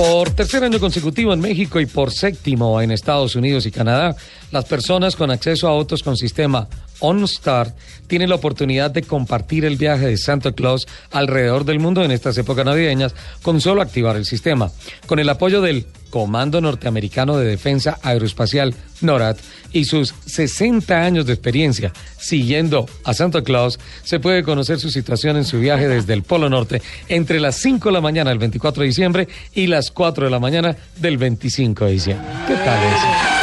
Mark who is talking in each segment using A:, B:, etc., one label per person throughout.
A: Por tercer año consecutivo en México y por séptimo en Estados Unidos y Canadá, las personas con acceso a autos con sistema OnStar tienen la oportunidad de compartir el viaje de Santa Claus alrededor del mundo en estas épocas navideñas con solo activar el sistema. Con el apoyo del Comando Norteamericano de Defensa Aeroespacial NORAD y sus 60 años de experiencia siguiendo a Santa Claus, se puede conocer su situación en su viaje desde el Polo Norte entre las 5 de la mañana del 24 de diciembre y las 4 de la mañana del 25 de diciembre. ¿Qué tal eso?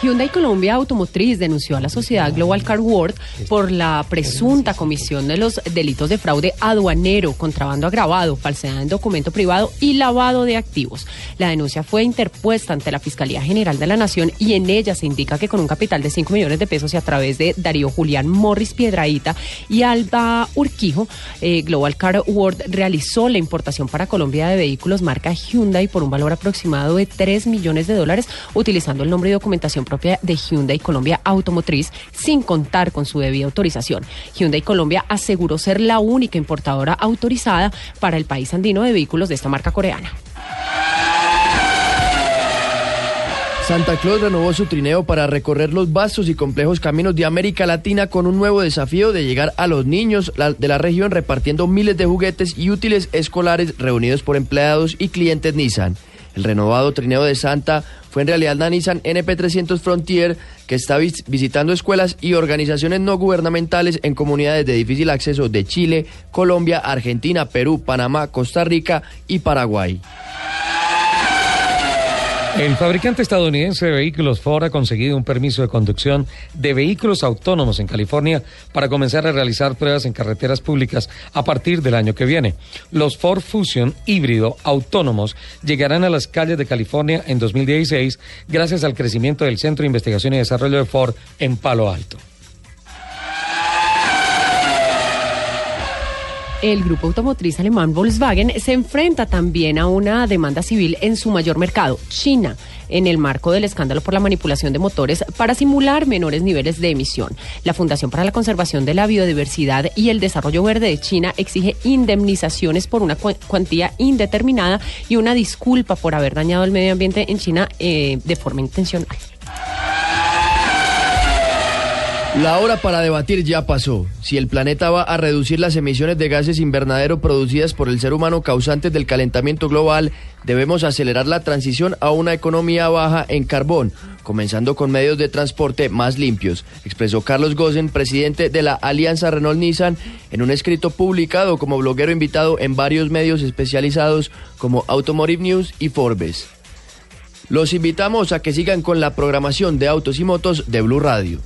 B: Hyundai Colombia Automotriz denunció a la sociedad Global Car World por la presunta comisión de los delitos de fraude aduanero, contrabando agravado, falsedad en documento privado y lavado de activos. La denuncia fue interpuesta ante la Fiscalía General de la Nación y en ella se indica que con un capital de 5 millones de pesos y a través de Darío Julián Morris Piedraíta y Alba Urquijo, eh, Global Car World realizó la importación para Colombia de vehículos marca Hyundai por un valor aproximado de 3 millones de dólares utilizando el nombre y documentación propia de Hyundai Colombia Automotriz sin contar con su debida autorización. Hyundai Colombia aseguró ser la única importadora autorizada para el país andino de vehículos de esta marca coreana.
C: Santa Claus renovó su trineo para recorrer los vastos y complejos caminos de América Latina con un nuevo desafío de llegar a los niños de la región repartiendo miles de juguetes y útiles escolares reunidos por empleados y clientes Nissan. El renovado trineo de Santa fue en realidad la Nissan NP300 Frontier que está vis visitando escuelas y organizaciones no gubernamentales en comunidades de difícil acceso de Chile, Colombia, Argentina, Perú, Panamá, Costa Rica y Paraguay.
A: El fabricante estadounidense de vehículos Ford ha conseguido un permiso de conducción de vehículos autónomos en California para comenzar a realizar pruebas en carreteras públicas a partir del año que viene. Los Ford Fusion híbrido autónomos llegarán a las calles de California en 2016 gracias al crecimiento del Centro de Investigación y Desarrollo de Ford en Palo Alto.
B: El grupo automotriz alemán Volkswagen se enfrenta también a una demanda civil en su mayor mercado, China, en el marco del escándalo por la manipulación de motores para simular menores niveles de emisión. La Fundación para la Conservación de la Biodiversidad y el Desarrollo Verde de China exige indemnizaciones por una cuantía indeterminada y una disculpa por haber dañado el medio ambiente en China eh, de forma intencional.
C: La hora para debatir ya pasó. Si el planeta va a reducir las emisiones de gases invernadero producidas por el ser humano causantes del calentamiento global, debemos acelerar la transición a una economía baja en carbón, comenzando con medios de transporte más limpios, expresó Carlos Gozen, presidente de la Alianza Renault-Nissan, en un escrito publicado como bloguero invitado en varios medios especializados como Automotive News y Forbes. Los invitamos a que sigan con la programación de autos y motos de Blue Radio.